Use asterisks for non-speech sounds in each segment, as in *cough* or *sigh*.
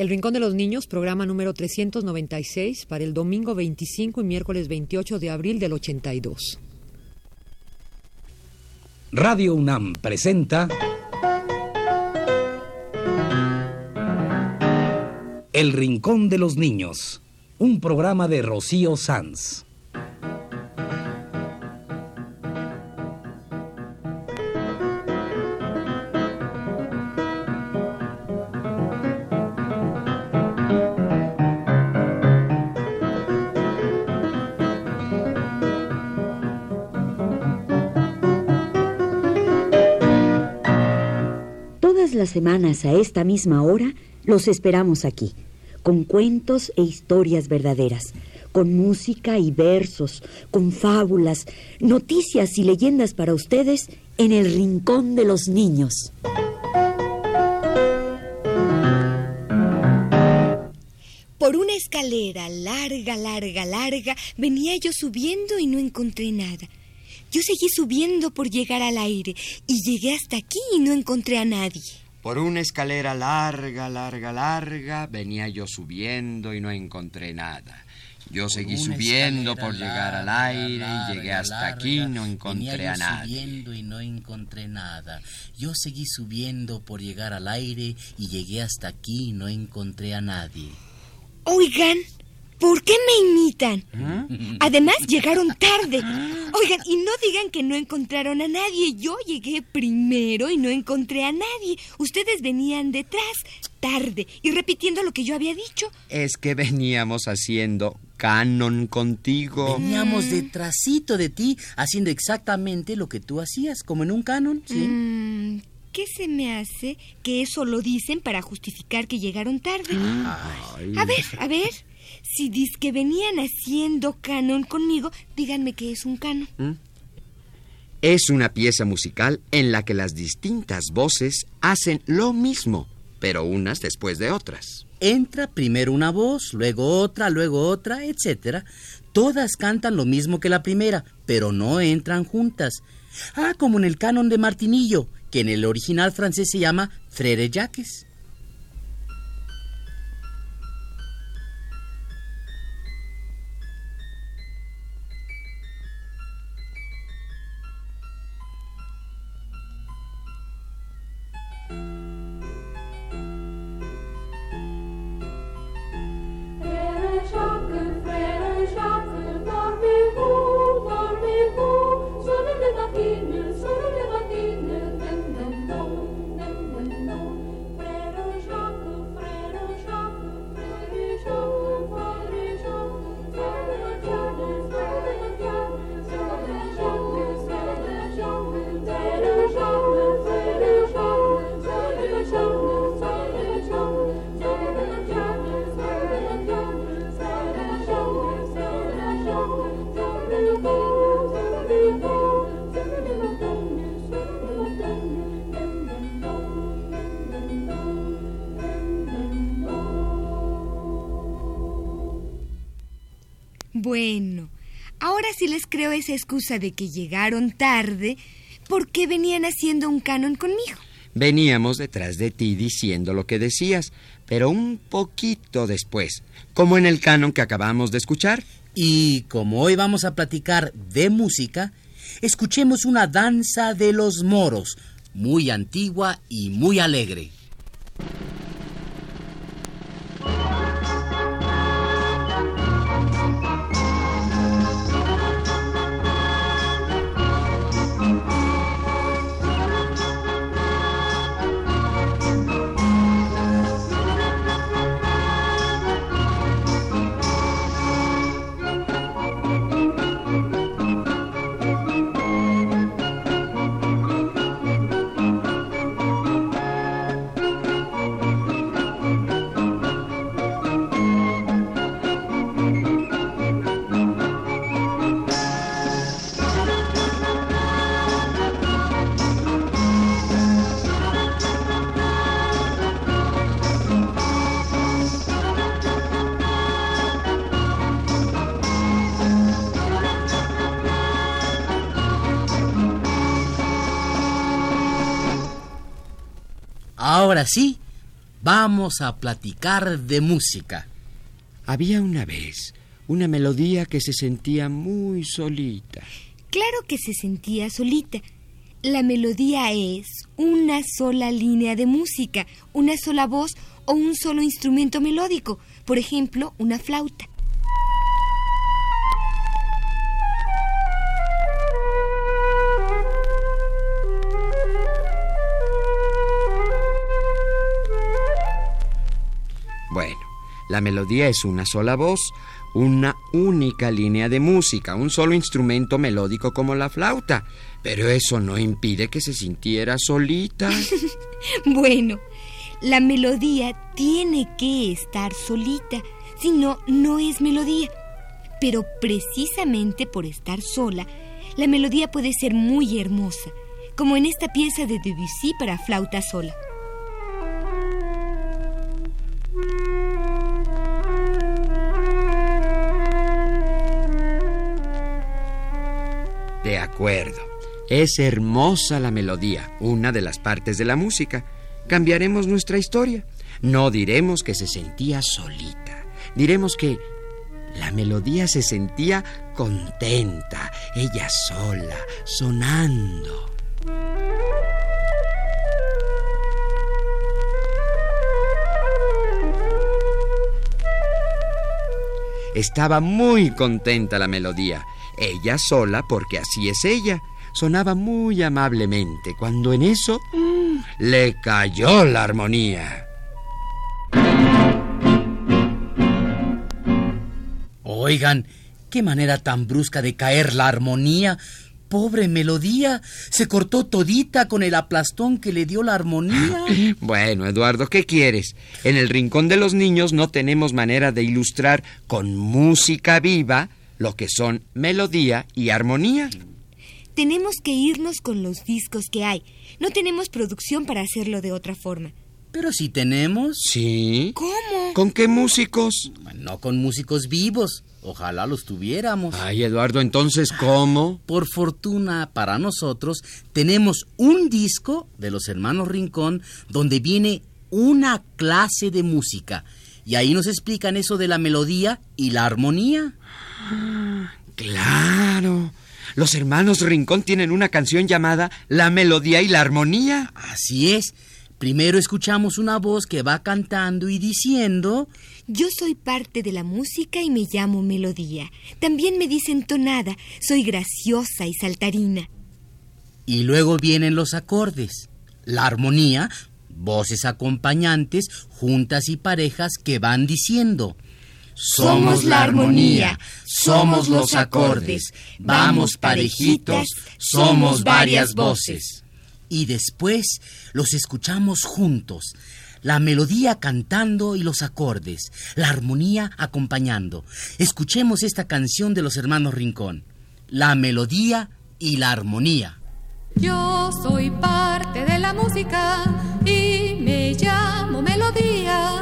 El Rincón de los Niños, programa número 396 para el domingo 25 y miércoles 28 de abril del 82. Radio UNAM presenta El Rincón de los Niños, un programa de Rocío Sanz. Semanas a esta misma hora los esperamos aquí, con cuentos e historias verdaderas, con música y versos, con fábulas, noticias y leyendas para ustedes en el Rincón de los Niños. Por una escalera larga, larga, larga, venía yo subiendo y no encontré nada. Yo seguí subiendo por llegar al aire y llegué hasta aquí y no encontré a nadie. Por una escalera larga, larga, larga, venía yo subiendo y no encontré nada. Yo seguí subiendo por llegar al aire y llegué hasta aquí y no encontré a nadie. subiendo y no encontré nada. Yo seguí subiendo por llegar al aire y llegué hasta aquí y no encontré a nadie. Oigan, ¿por qué me imitan? Además, llegaron tarde. Oigan, y no digan que no encontraron a nadie. Yo llegué primero y no encontré a nadie. Ustedes venían detrás, tarde, y repitiendo lo que yo había dicho. Es que veníamos haciendo canon contigo. Veníamos detrásito de ti haciendo exactamente lo que tú hacías, como en un canon, ¿sí? Mm, ¿Qué se me hace que eso lo dicen para justificar que llegaron tarde? A ver, a ver. Si dis que venían haciendo canon conmigo, díganme qué es un canon. Es una pieza musical en la que las distintas voces hacen lo mismo, pero unas después de otras. Entra primero una voz, luego otra, luego otra, etcétera. Todas cantan lo mismo que la primera, pero no entran juntas. Ah, como en el canon de Martinillo, que en el original francés se llama Frere Jacques. Bueno, ahora sí les creo esa excusa de que llegaron tarde porque venían haciendo un canon conmigo. Veníamos detrás de ti diciendo lo que decías, pero un poquito después, como en el canon que acabamos de escuchar. Y como hoy vamos a platicar de música, escuchemos una danza de los moros, muy antigua y muy alegre. Ahora sí, Vamos a platicar de música. Había una vez una melodía que se sentía muy solita. Claro que se sentía solita. La melodía es una sola línea de música, una sola voz o un solo instrumento melódico, por ejemplo, una flauta. La melodía es una sola voz, una única línea de música, un solo instrumento melódico como la flauta. Pero eso no impide que se sintiera solita. *laughs* Bueno, la melodía tiene que estar solita, si no, no es melodía. Pero precisamente por estar sola, la melodía puede ser muy hermosa, como en esta pieza de Debussy para flauta sola. Es hermosa la melodía, una de las partes de la música. Cambiaremos nuestra historia. No diremos que se sentía solita. Diremos que la melodía se sentía contenta, ella sola, sonando. Estaba muy contenta la melodía. Ella sola, porque así es ella. Sonaba muy amablemente, cuando en eso mm, le cayó la armonía. Oigan, qué manera tan brusca de caer la armonía. Pobre melodía, se cortó todita con el aplastón que le dio la armonía. *laughs* Bueno, Eduardo, ¿qué quieres? En el rincón de los niños no tenemos manera de ilustrar con música viva lo que son melodía y armonía. Tenemos que irnos con los discos que hay. No tenemos producción para hacerlo de otra forma. Pero si tenemos, ¿Sí? ¿Cómo? ¿Con qué músicos? no con músicos vivos. Ojalá los tuviéramos. Ay, Eduardo, entonces, ¿cómo? Por fortuna para nosotros, tenemos un disco de los hermanos Rincón donde viene una clase de música. Y ahí nos explican eso de la melodía y la armonía. Claro. Los hermanos Rincón tienen una canción llamada La melodía y la armonía. Así es. Primero escuchamos una voz que va cantando y diciendo... Yo soy parte de la música y me llamo melodía. También me dicen tonada. Soy graciosa y saltarina. Y luego vienen los acordes. La armonía, voces acompañantes, juntas y parejas que van diciendo... Somos la armonía, somos los acordes, vamos parejitos, somos varias voces. Y después los escuchamos juntos. La melodía cantando y los acordes, la armonía acompañando. Escuchemos esta canción de los hermanos Rincón. La melodía y la armonía. Yo soy parte de la música y me llamo melodía.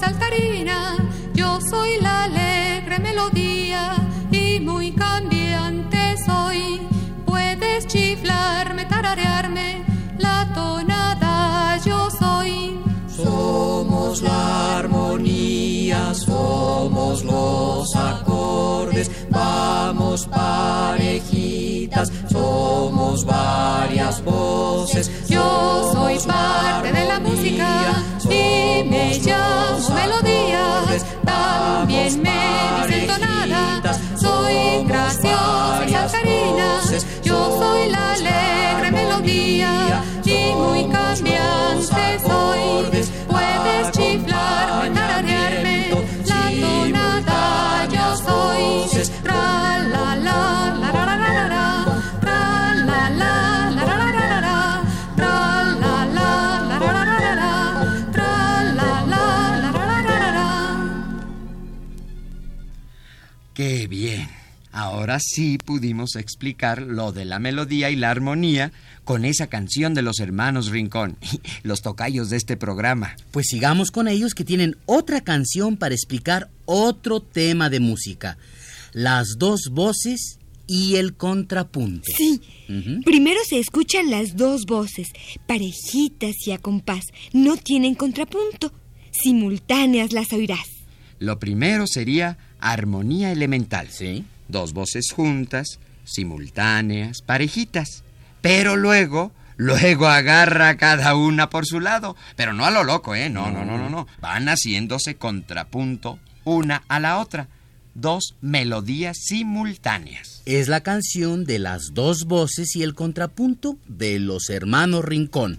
Saltarina. Yo soy la alegre melodía y muy cambiante soy. Puedes chiflarme, tararearme. La tonada yo soy. Somos la armonía, somos los acordes, vamos parejitas, somos varias voces. Yo soy parte de la música me somos llamo los melodía. acordes, También me dicen tonada. parejitas, Soy graciosa y saltarina. Yo soy la alegre Ahora sí pudimos explicar lo de la melodía y la armonía con esa canción de los hermanos Rincón, *laughs* los tocayos de este programa. Pues sigamos con ellos que tienen otra canción para explicar otro tema de música. Las dos voces y el contrapunto. Sí. Primero se escuchan las dos voces, parejitas y a compás. No tienen contrapunto. Simultáneas las oirás. Lo primero sería armonía elemental. Sí. Dos voces juntas, simultáneas, parejitas. Pero luego, luego agarra cada una por su lado. Pero no a lo loco, ¿eh? No, no, no, no, no. Van haciéndose contrapunto una a la otra. Dos melodías simultáneas. Es la canción de las dos voces y el contrapunto de los hermanos Rincón.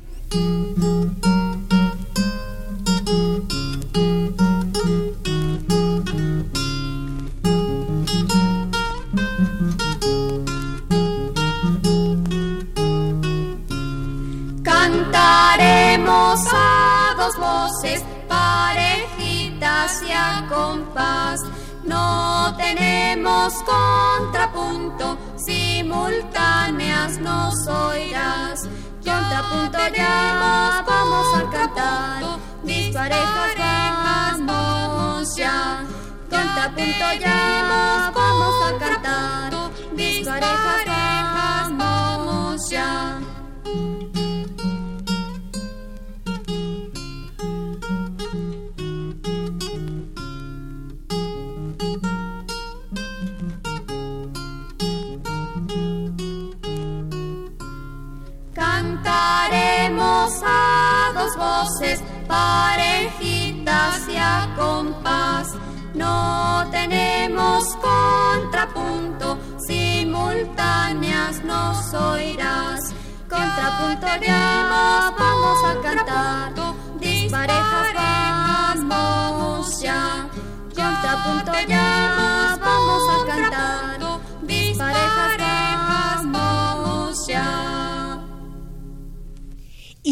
Tenemos contrapunto, simultáneas nos oirás. Contrapunto ya vamos a cantar, disparejas vamos ya. Contrapunto ya vamos a cantar, disparejas Cantaremos a dos voces, parejitas y a compás. No tenemos contrapunto, simultáneas nos oirás. Contrapunto vamos a cantar, disparejas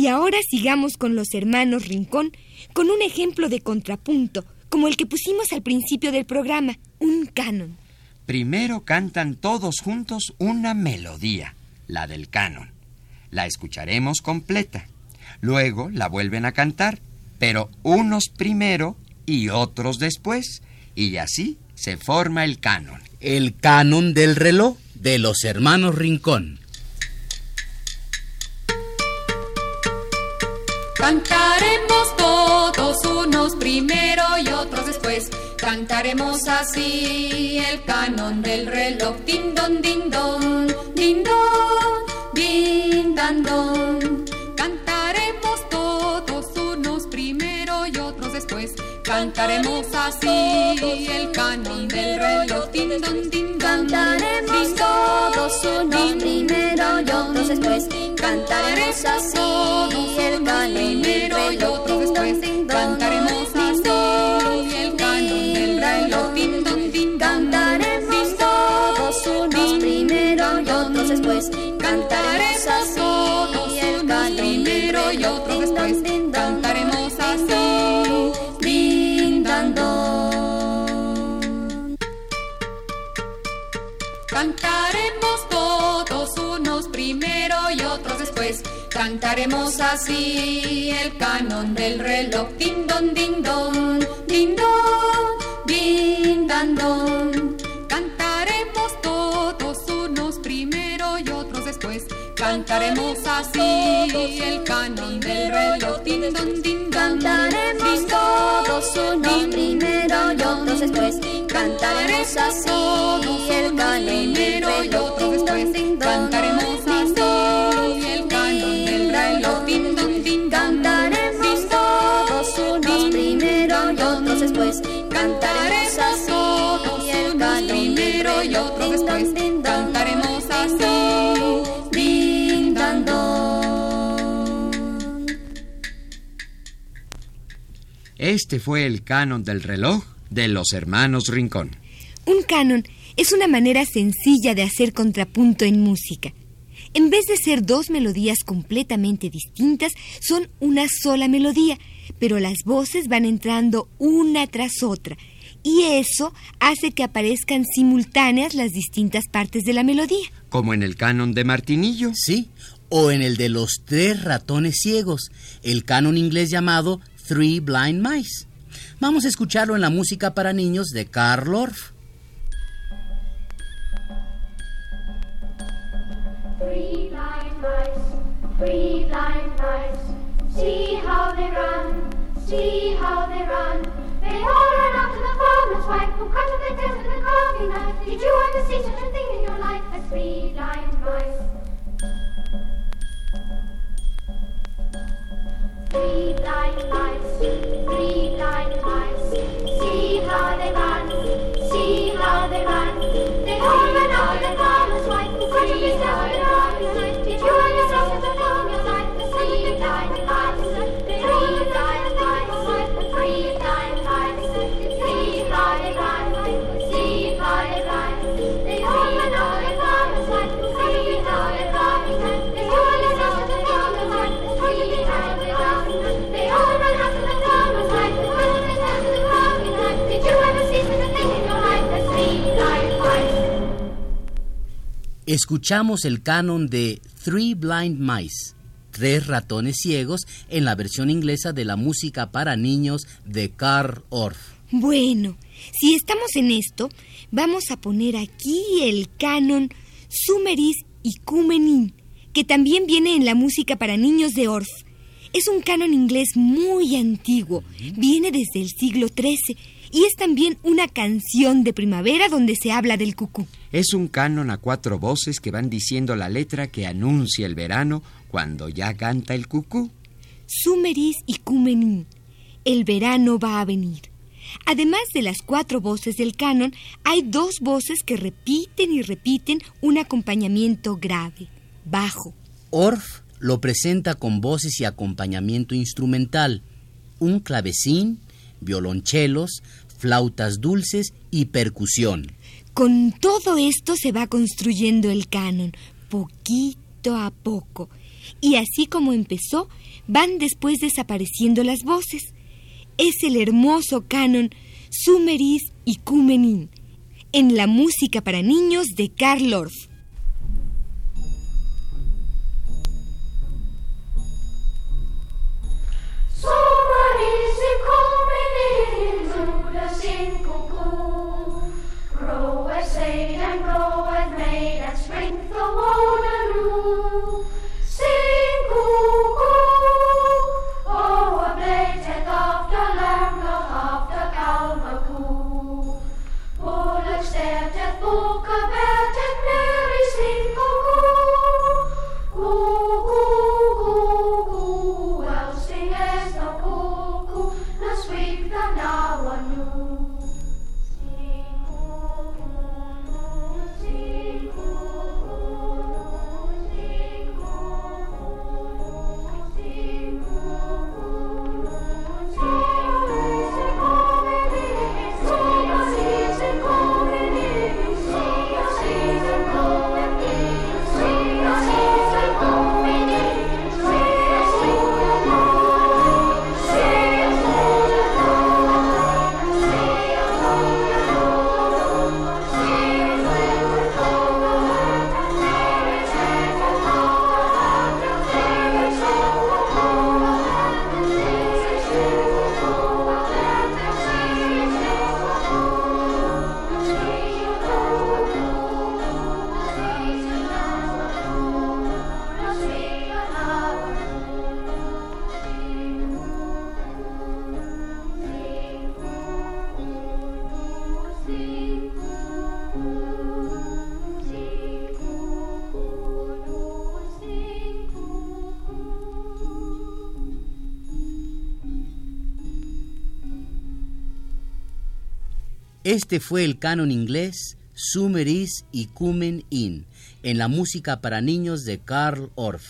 ahora sigamos con los hermanos Rincón con un ejemplo de contrapunto, como el que pusimos al principio del programa, un canon. Primero cantan todos juntos una melodía, la del canon. La escucharemos completa. Luego la vuelven a cantar, pero unos primero y otros después. Y así se forma el canon. El canon del reloj de los hermanos Rincón. Cantaremos todos unos primero y otros después. Cantaremos así el canon del reloj. Din don, din don, din don, dan don. Cantaremos así el canon del reloj. Din don, don, Cantaremos din todos unos primero y otros después. Cantaremos así el canon del reloj. Cantaremos así el canon del reloj. Din don, din don, din don, din dan don. Cantaremos todos unos primero y otros después. Cantaremos así el canon del reloj. Din don, din don, Cantaremos todos unos primero y otros después. Cantaremos así el canon del primero y reloj. otros Din don, después. din don, Este fue el canon del reloj de los hermanos Rincón. Un canon es una manera sencilla de hacer contrapunto en música. En vez de ser dos melodías completamente distintas, son una sola melodía, pero las voces van entrando una tras otra, y eso hace que aparezcan simultáneas las distintas partes de la melodía. Como en el canon de Martinillo. Sí, o en el de los tres ratones ciegos, el canon inglés llamado Three Blind Mice. Vamos a escucharlo en la música para niños de Karl Orff. Three blind mice, three blind mice, see how they run, see how they run. They all run after the farmer's wife who cut off their tails with a carving knife. Did you ever see such a thing in your life? A three blind mice? Escuchamos el canon de Three Blind Mice, Tres ratones ciegos, en la versión inglesa de la música para niños de Carl Orff. Bueno, si estamos en esto, vamos a poner aquí el canon Sumeris y Cumenin, que también viene en la música para niños de Orff. Es un canon inglés muy antiguo, viene desde el siglo XIII y es también una canción de primavera donde se habla del cucú. Es un canon a cuatro voces que van diciendo la letra que anuncia el verano cuando ya canta el cucú. Sumeris y Cumenin. El verano va a venir. Además de las cuatro voces del canon, hay dos voces que repiten y repiten un acompañamiento grave, bajo. Orff lo presenta con voces y acompañamiento instrumental, un clavecín, violonchelos, flautas dulces y percusión. Con todo esto se va construyendo el canon, poquito a poco. Y así como empezó, van después desapareciendo las voces. Es el hermoso canon Sumeris y Cumenin, en la música para niños de Karl Orff. Este fue el canon inglés Sumeris y Cumen In, en la música para niños de Karl Orff.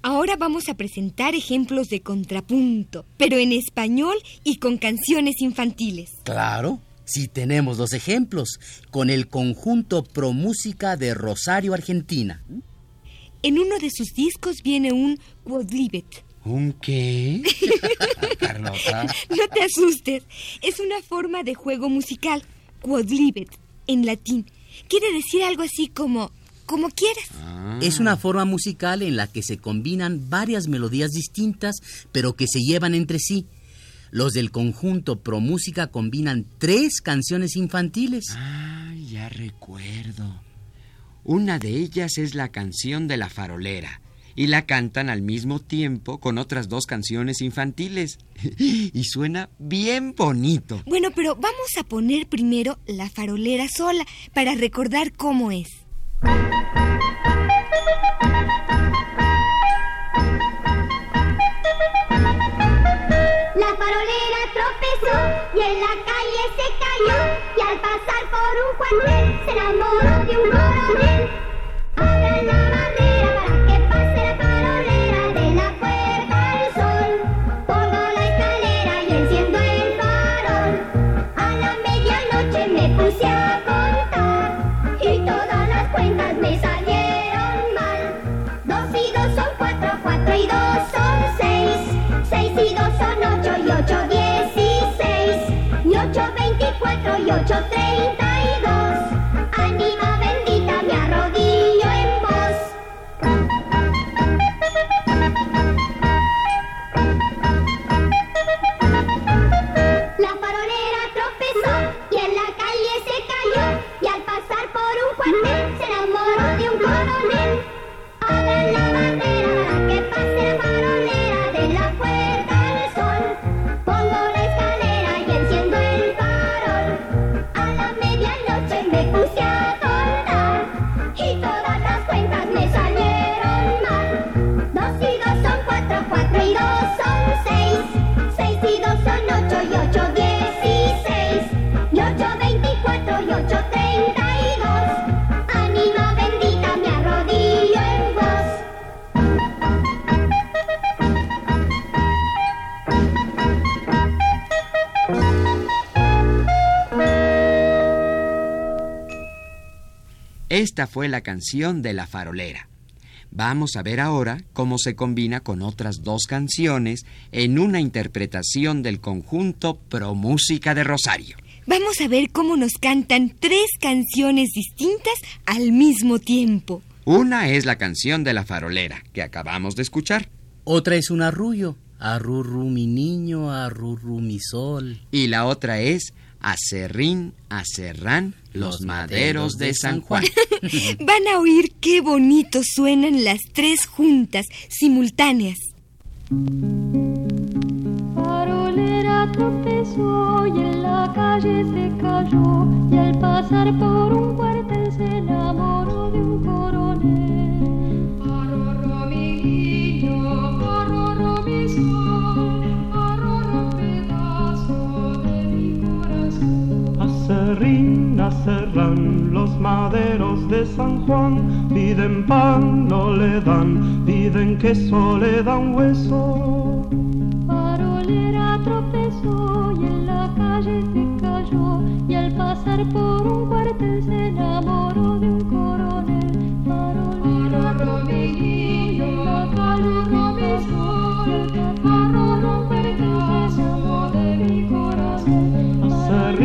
Ahora vamos a presentar ejemplos de contrapunto, pero en español y con canciones infantiles. Claro, sí tenemos los ejemplos, con el conjunto Pro Música de Rosario, Argentina. En uno de sus discos viene un quadlibet. ¿Un qué? *laughs* *laughs* Carlota. No te asustes, es una forma de juego musical, quadlibet, en latín. Quiere decir algo así como, como quieras. Es una forma musical en la que se combinan varias melodías distintas, pero que se llevan entre sí. Los del conjunto Pro Música combinan tres canciones infantiles. Ah, ya recuerdo. Una de ellas es la canción de la farolera y la cantan al mismo tiempo con otras dos canciones infantiles. *laughs* y suena bien bonito. Bueno, pero vamos a poner primero la farolera sola para recordar cómo es. La farolera tropezó y en la calle se cayó y al pasar por un cuartel se enamoró de un coronel. 830. Esta fue la canción de la farolera. Vamos a ver ahora cómo se combina con otras dos canciones en una interpretación del conjunto Pro Música de Rosario. Vamos a ver cómo nos cantan tres canciones distintas al mismo tiempo. Una es la canción de la farolera que acabamos de escuchar Otra es un arrullo. Arrurru mi niño, arrurru mi sol. y la otra es Acerrín, Acerrán, los maderos de San Juan. *laughs* Van a oír qué bonito suenan las tres juntas, simultáneas. Farolera tropezó y en la calle se cayó y al pasar por un cuartel se enamoró de un coronel. Acerrán los maderos de San Juan, piden pan, no le dan, piden queso, le dan hueso. Farolera tropezó y en la calle se cayó y al pasar por un cuartel se enamoró de un coronel. Farolera mi niño, arrorró mi sol, arrorró un pedazo de mi corazón.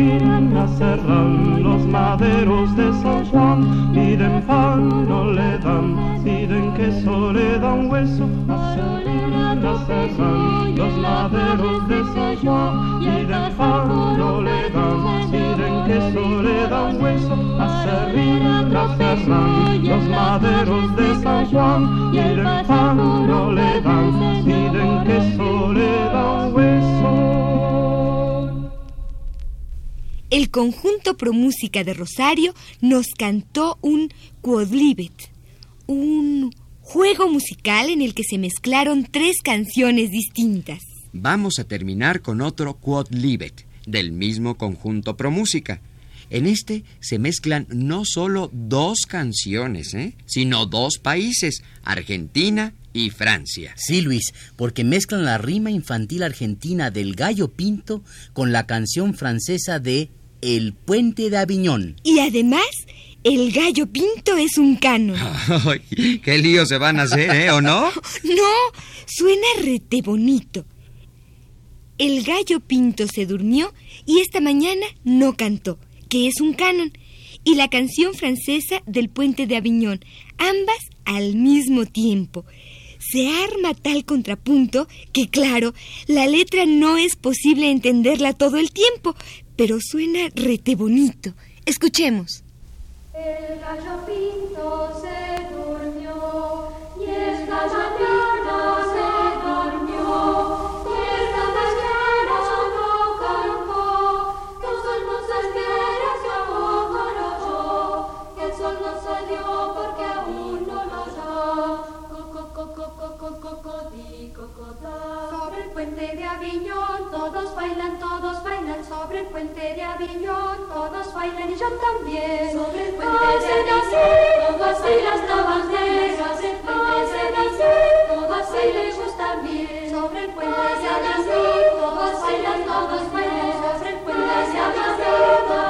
Acerrín, acerrán los maderos de San Juan, piden pan, no le dan, piden queso, le dan hueso. Acerrín, acerrán los maderos de San Juan, piden pan, no le dan, piden queso, le dan hueso. Acerrín, acerrán los maderos de San Juan, piden pan, no le dan, piden queso, le dan El conjunto Pro Música de Rosario nos cantó un quodlibet, un juego musical en el que se mezclaron tres canciones distintas. Vamos a terminar con otro Quodlibet, del mismo conjunto Pro Música. En este se mezclan no solo dos canciones, ¿eh? sino dos países, Argentina y Francia. Sí, Luis, porque mezclan la rima infantil argentina del gallo pinto con la canción francesa de El puente de Aviñón. Y además, el gallo pinto es un canon. *laughs* Ay, ¡Qué lío se van a hacer, ¿eh? ¿O no? *laughs* No, suena rete bonito. El gallo pinto se durmió y esta mañana no cantó, que es un canon, y la canción francesa del puente de Aviñón, ambas al mismo tiempo. Se arma tal contrapunto que, claro, la letra no es posible entenderla todo el tiempo, pero suena rete bonito. Escuchemos. El gallo pinto se durmió y esta la puente de Aviñón todos bailan, todos bailan sobre el puente de Aviñón todos bailan y yo también. Sobre el puente de Aviñón todas bailan, bailan. Sobre el puente de Aviñón todas bailan y yo también. Sobre el puente de Aviñón todos bailan, todos bailan. Sobre el puente de Aviñón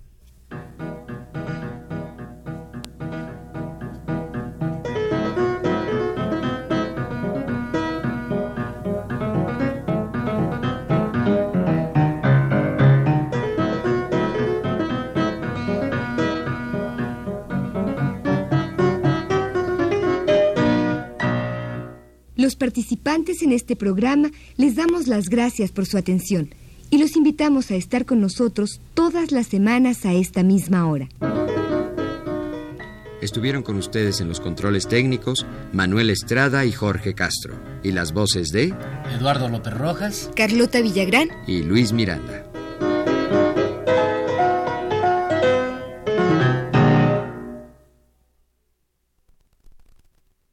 Los participantes en este programa les damos las gracias por su atención y los invitamos a estar con nosotros todas las semanas a esta misma hora. Estuvieron con ustedes en los controles técnicos Manuel Estrada y Jorge Castro, y las voces de Eduardo López Rojas. Carlota Villagrán y Luis Miranda.